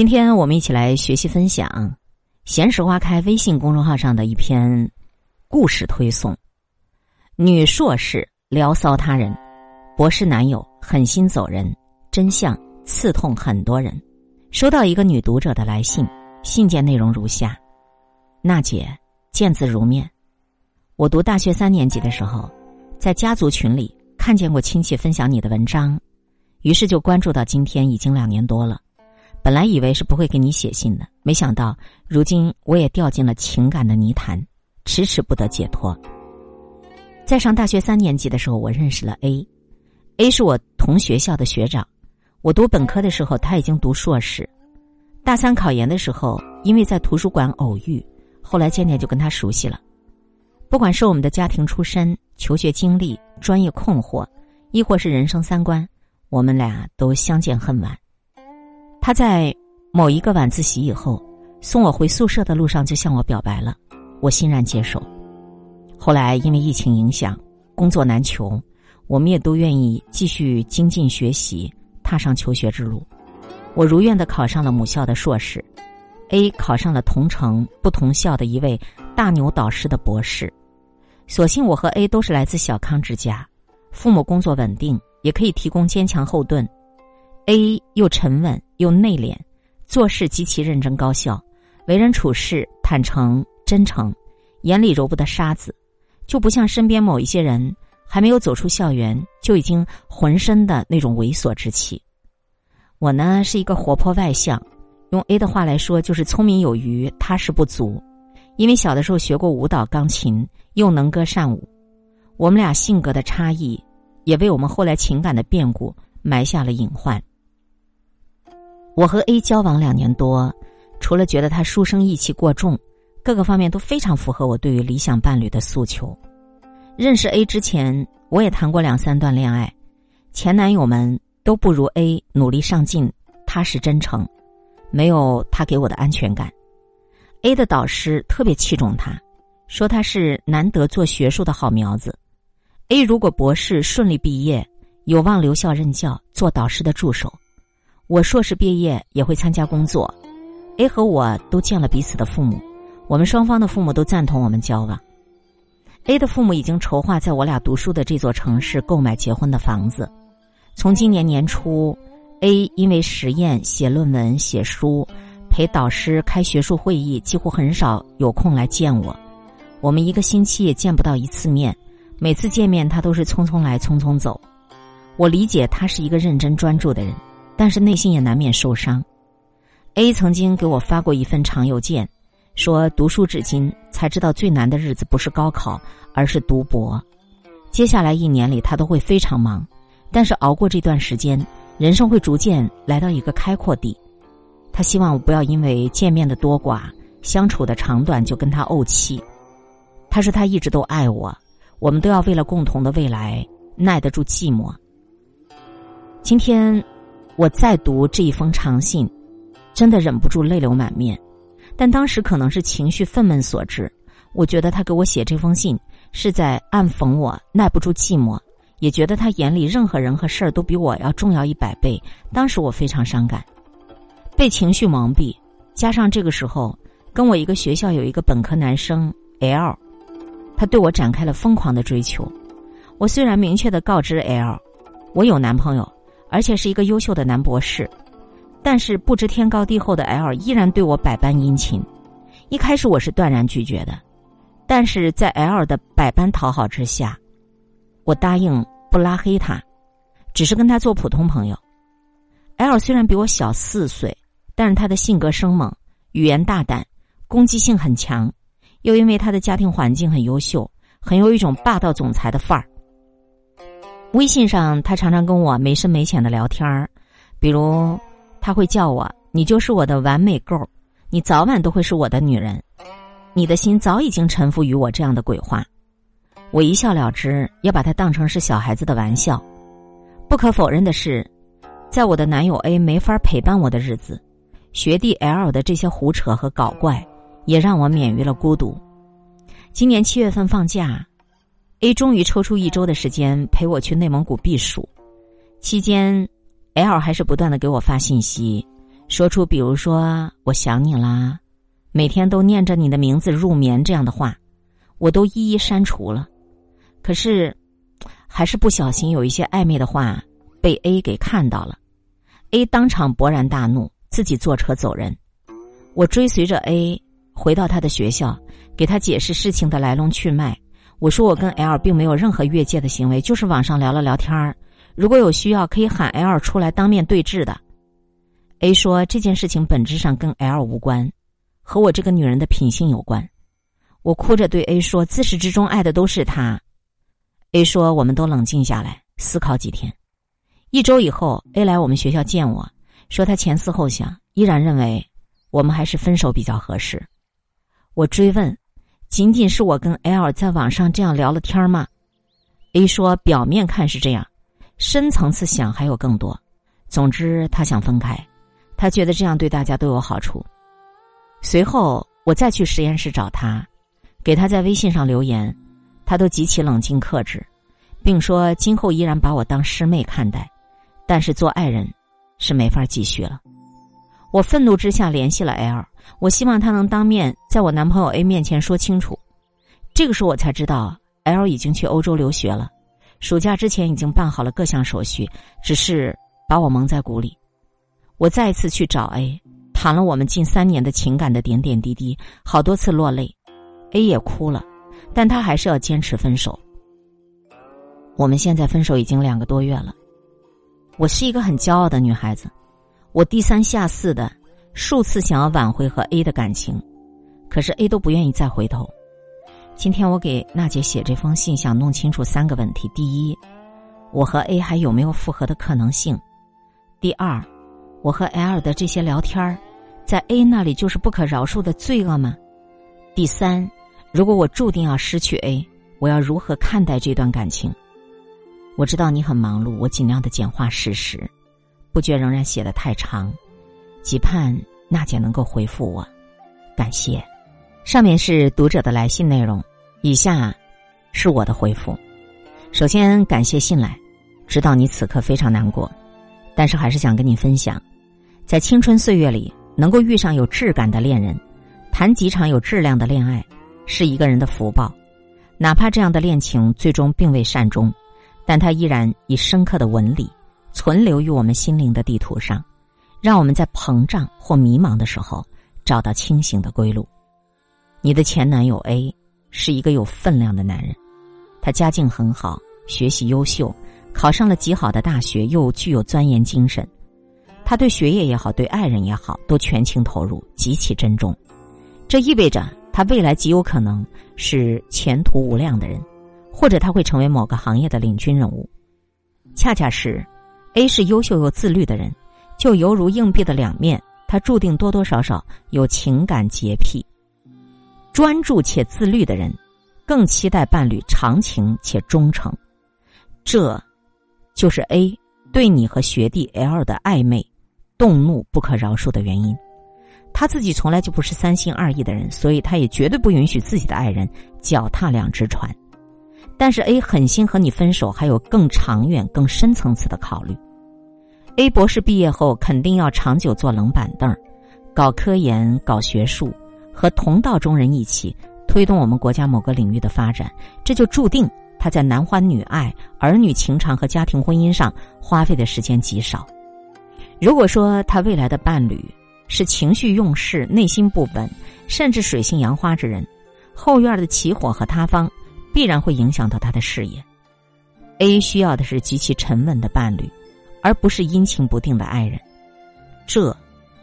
今天我们一起来学习分享《闲时花开》微信公众号上的一篇故事推送：女硕士聊骚他人，博士男友狠心走人，真相刺痛很多人。收到一个女读者的来信，信件内容如下：娜姐见字如面。我读大学三年级的时候，在家族群里看见过亲戚分享你的文章，于是就关注到今天，已经两年多了。本来以为是不会给你写信的，没想到如今我也掉进了情感的泥潭，迟迟不得解脱。在上大学三年级的时候，我认识了 A，A 是我同学校的学长。我读本科的时候，他已经读硕士。大三考研的时候，因为在图书馆偶遇，后来渐渐就跟他熟悉了。不管是我们的家庭出身、求学经历、专业困惑，亦或是人生三观，我们俩都相见恨晚。他在某一个晚自习以后，送我回宿舍的路上就向我表白了，我欣然接受。后来因为疫情影响，工作难求，我们也都愿意继续精进学习，踏上求学之路。我如愿的考上了母校的硕士，A 考上了同城不同校的一位大牛导师的博士。所幸我和 A 都是来自小康之家，父母工作稳定，也可以提供坚强后盾。A 又沉稳又内敛，做事极其认真高效，为人处事坦诚真诚，眼里揉不得沙子，就不像身边某一些人还没有走出校园就已经浑身的那种猥琐之气。我呢是一个活泼外向，用 A 的话来说就是聪明有余，踏实不足。因为小的时候学过舞蹈、钢琴，又能歌善舞，我们俩性格的差异，也为我们后来情感的变故埋下了隐患。我和 A 交往两年多，除了觉得他书生意气过重，各个方面都非常符合我对于理想伴侣的诉求。认识 A 之前，我也谈过两三段恋爱，前男友们都不如 A 努力上进、踏实真诚，没有他给我的安全感。A 的导师特别器重他，说他是难得做学术的好苗子。A 如果博士顺利毕业，有望留校任教，做导师的助手。我硕士毕业也会参加工作，A 和我都见了彼此的父母，我们双方的父母都赞同我们交往。A 的父母已经筹划在我俩读书的这座城市购买结婚的房子。从今年年初，A 因为实验、写论文、写书，陪导师开学术会议，几乎很少有空来见我。我们一个星期也见不到一次面，每次见面他都是匆匆来匆匆走。我理解他是一个认真专注的人。但是内心也难免受伤。A 曾经给我发过一份长邮件，说读书至今才知道最难的日子不是高考，而是读博。接下来一年里他都会非常忙，但是熬过这段时间，人生会逐渐来到一个开阔地。他希望我不要因为见面的多寡、相处的长短就跟他怄气。他说他一直都爱我，我们都要为了共同的未来耐得住寂寞。今天。我再读这一封长信，真的忍不住泪流满面。但当时可能是情绪愤懑所致，我觉得他给我写这封信是在暗讽我耐不住寂寞，也觉得他眼里任何人和事儿都比我要重要一百倍。当时我非常伤感，被情绪蒙蔽，加上这个时候跟我一个学校有一个本科男生 L，他对我展开了疯狂的追求。我虽然明确的告知 L，我有男朋友。而且是一个优秀的男博士，但是不知天高地厚的 L 依然对我百般殷勤。一开始我是断然拒绝的，但是在 L 的百般讨好之下，我答应不拉黑他，只是跟他做普通朋友。L 虽然比我小四岁，但是他的性格生猛，语言大胆，攻击性很强，又因为他的家庭环境很优秀，很有一种霸道总裁的范儿。微信上，他常常跟我没深没浅的聊天儿，比如他会叫我“你就是我的完美 girl，”，你早晚都会是我的女人，你的心早已经臣服于我这样的鬼话，我一笑了之，也把他当成是小孩子的玩笑。不可否认的是，在我的男友 A 没法陪伴我的日子，学弟 L 的这些胡扯和搞怪，也让我免于了孤独。今年七月份放假。A 终于抽出一周的时间陪我去内蒙古避暑，期间，L 还是不断的给我发信息，说出比如说“我想你啦”，每天都念着你的名字入眠这样的话，我都一一删除了。可是，还是不小心有一些暧昧的话被 A 给看到了，A 当场勃然大怒，自己坐车走人。我追随着 A 回到他的学校，给他解释事情的来龙去脉。我说我跟 L 并没有任何越界的行为，就是网上聊了聊天儿。如果有需要，可以喊 L 出来当面对质的。A 说这件事情本质上跟 L 无关，和我这个女人的品性有关。我哭着对 A 说：“自始至终爱的都是他。”A 说：“我们都冷静下来，思考几天。一周以后，A 来我们学校见我，说他前思后想，依然认为。”我们还是分手比较合适。我追问：“仅仅是我跟 L 在网上这样聊了天吗？”A 说：“表面看是这样，深层次想还有更多。总之，他想分开，他觉得这样对大家都有好处。”随后，我再去实验室找他，给他在微信上留言，他都极其冷静克制，并说今后依然把我当师妹看待，但是做爱人是没法继续了。我愤怒之下联系了 L，我希望他能当面在我男朋友 A 面前说清楚。这个时候我才知道 L 已经去欧洲留学了，暑假之前已经办好了各项手续，只是把我蒙在鼓里。我再次去找 A，谈了我们近三年的情感的点点滴滴，好多次落泪，A 也哭了，但他还是要坚持分手。我们现在分手已经两个多月了，我是一个很骄傲的女孩子。我低三下四的数次想要挽回和 A 的感情，可是 A 都不愿意再回头。今天我给娜姐写这封信，想弄清楚三个问题：第一，我和 A 还有没有复合的可能性；第二，我和 L 的这些聊天在 A 那里就是不可饶恕的罪恶吗？第三，如果我注定要失去 A，我要如何看待这段感情？我知道你很忙碌，我尽量的简化事实。不觉仍然写的太长，期盼娜姐能够回复我，感谢。上面是读者的来信内容，以下是我的回复。首先感谢信来，知道你此刻非常难过，但是还是想跟你分享，在青春岁月里能够遇上有质感的恋人，谈几场有质量的恋爱，是一个人的福报。哪怕这样的恋情最终并未善终，但它依然以深刻的纹理。存留于我们心灵的地图上，让我们在膨胀或迷茫的时候找到清醒的归路。你的前男友 A 是一个有分量的男人，他家境很好，学习优秀，考上了极好的大学，又具有钻研精神。他对学业也好，对爱人也好，都全情投入，极其珍重。这意味着他未来极有可能是前途无量的人，或者他会成为某个行业的领军人物。恰恰是。A 是优秀又自律的人，就犹如硬币的两面，他注定多多少少有情感洁癖。专注且自律的人，更期待伴侣长情且忠诚。这，就是 A 对你和学弟 L 的暧昧、动怒不可饶恕的原因。他自己从来就不是三心二意的人，所以他也绝对不允许自己的爱人脚踏两只船。但是 A 狠心和你分手，还有更长远、更深层次的考虑。A 博士毕业后肯定要长久坐冷板凳，搞科研、搞学术，和同道中人一起推动我们国家某个领域的发展。这就注定他在男欢女爱、儿女情长和家庭婚姻上花费的时间极少。如果说他未来的伴侣是情绪用事、内心不稳，甚至水性杨花之人，后院的起火和塌方。必然会影响到他的事业。A 需要的是极其沉稳的伴侣，而不是阴晴不定的爱人。这，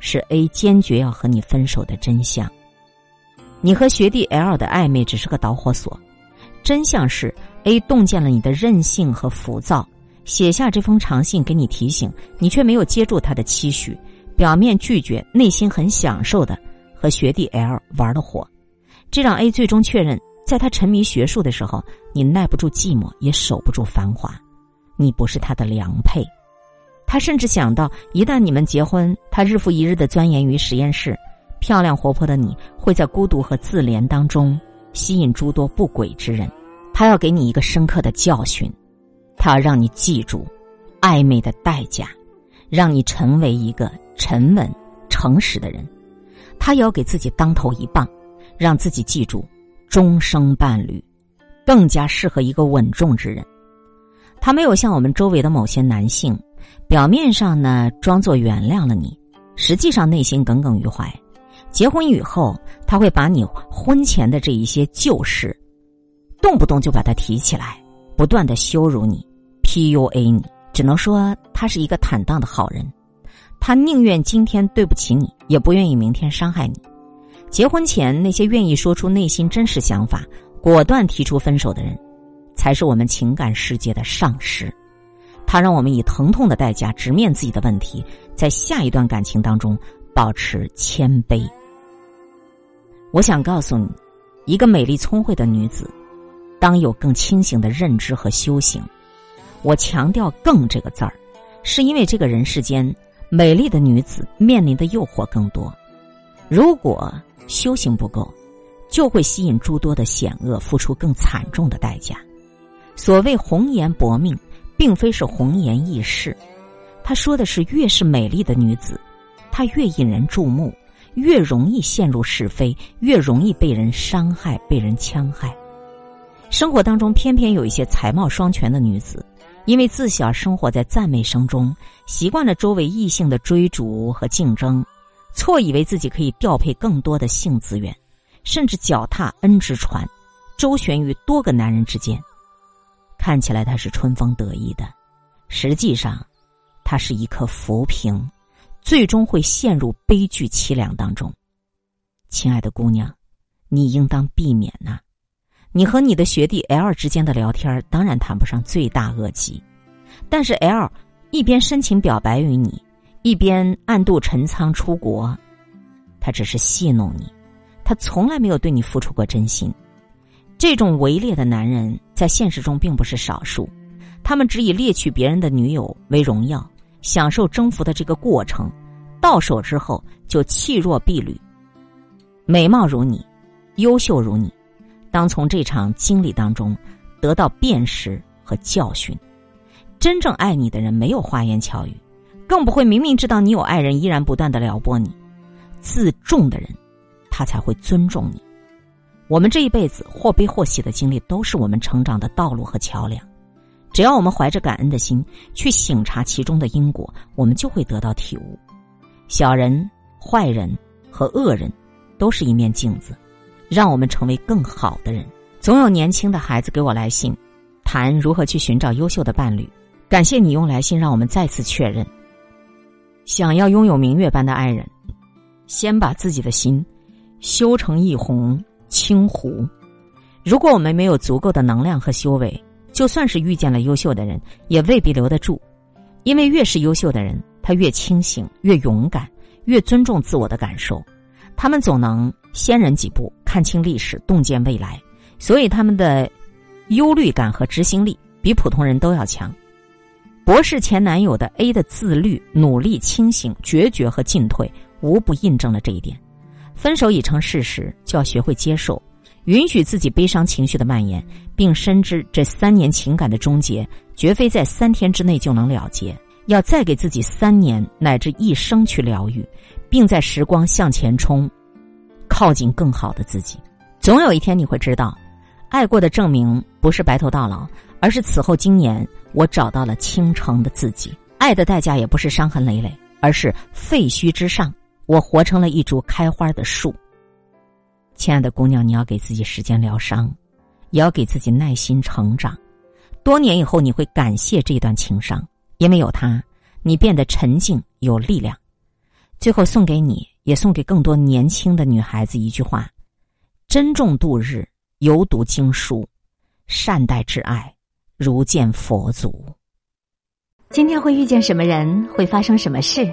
是 A 坚决要和你分手的真相。你和学弟 L 的暧昧只是个导火索，真相是 A 洞见了你的任性和浮躁，写下这封长信给你提醒，你却没有接住他的期许，表面拒绝，内心很享受的和学弟 L 玩的火，这让 A 最终确认。在他沉迷学术的时候，你耐不住寂寞，也守不住繁华，你不是他的良配。他甚至想到，一旦你们结婚，他日复一日的钻研于实验室，漂亮活泼的你会在孤独和自怜当中吸引诸多不轨之人。他要给你一个深刻的教训，他要让你记住暧昧的代价，让你成为一个沉稳、诚实的人，他也要给自己当头一棒，让自己记住终生伴侣，更加适合一个稳重之人。他没有像我们周围的某些男性，表面上呢装作原谅了你，实际上内心耿耿于怀。结婚以后，他会把你婚前的这一些旧事，动不动就把它提起来，不断的羞辱你，PUA 你。只能说他是一个坦荡的好人，他宁愿今天对不起你，也不愿意明天伤害你。结婚前那些愿意说出内心真实想法、果断提出分手的人。才是我们情感世界的上师，他让我们以疼痛的代价直面自己的问题，在下一段感情当中保持谦卑。我想告诉你，一个美丽聪慧的女子，当有更清醒的认知和修行。我强调“更”这个字儿，是因为这个人世间美丽的女子面临的诱惑更多，如果修行不够，就会吸引诸多的险恶，付出更惨重的代价。所谓红颜薄命，并非是红颜易逝。他说的是，越是美丽的女子，她越引人注目，越容易陷入是非，越容易被人伤害、被人戕害。生活当中，偏偏有一些才貌双全的女子，因为自小生活在赞美声中，习惯了周围异性的追逐和竞争，错以为自己可以调配更多的性资源，甚至脚踏恩之船，周旋于多个男人之间。看起来他是春风得意的，实际上，他是一颗浮萍，最终会陷入悲剧凄凉当中。亲爱的姑娘，你应当避免呐。你和你的学弟 L 之间的聊天，当然谈不上罪大恶极，但是 L 一边深情表白于你，一边暗度陈仓出国，他只是戏弄你，他从来没有对你付出过真心。这种伪劣的男人在现实中并不是少数，他们只以猎取别人的女友为荣耀，享受征服的这个过程，到手之后就弃若敝履。美貌如你，优秀如你，当从这场经历当中得到辨识和教训。真正爱你的人没有花言巧语，更不会明明知道你有爱人依然不断的撩拨你。自重的人，他才会尊重你。我们这一辈子或悲或喜的经历，都是我们成长的道路和桥梁。只要我们怀着感恩的心去醒察其中的因果，我们就会得到体悟。小人、坏人和恶人，都是一面镜子，让我们成为更好的人。总有年轻的孩子给我来信，谈如何去寻找优秀的伴侣。感谢你用来信让我们再次确认：想要拥有明月般的爱人，先把自己的心修成一泓。清湖，如果我们没有足够的能量和修为，就算是遇见了优秀的人，也未必留得住。因为越是优秀的人，他越清醒、越勇敢、越尊重自我的感受，他们总能先人几步看清历史、洞见未来，所以他们的忧虑感和执行力比普通人都要强。博士前男友的 A 的自律、努力、清醒、决绝和进退，无不印证了这一点。分手已成事实，就要学会接受，允许自己悲伤情绪的蔓延，并深知这三年情感的终结绝非在三天之内就能了结。要再给自己三年乃至一生去疗愈，并在时光向前冲，靠近更好的自己。总有一天你会知道，爱过的证明不是白头到老，而是此后今年我找到了倾城的自己。爱的代价也不是伤痕累累，而是废墟之上。我活成了一株开花的树。亲爱的姑娘，你要给自己时间疗伤，也要给自己耐心成长。多年以后，你会感谢这段情伤，因为有它，你变得沉静有力量。最后，送给你，也送给更多年轻的女孩子一句话：珍重度日，犹读经书；善待挚爱，如见佛祖。今天会遇见什么人？会发生什么事？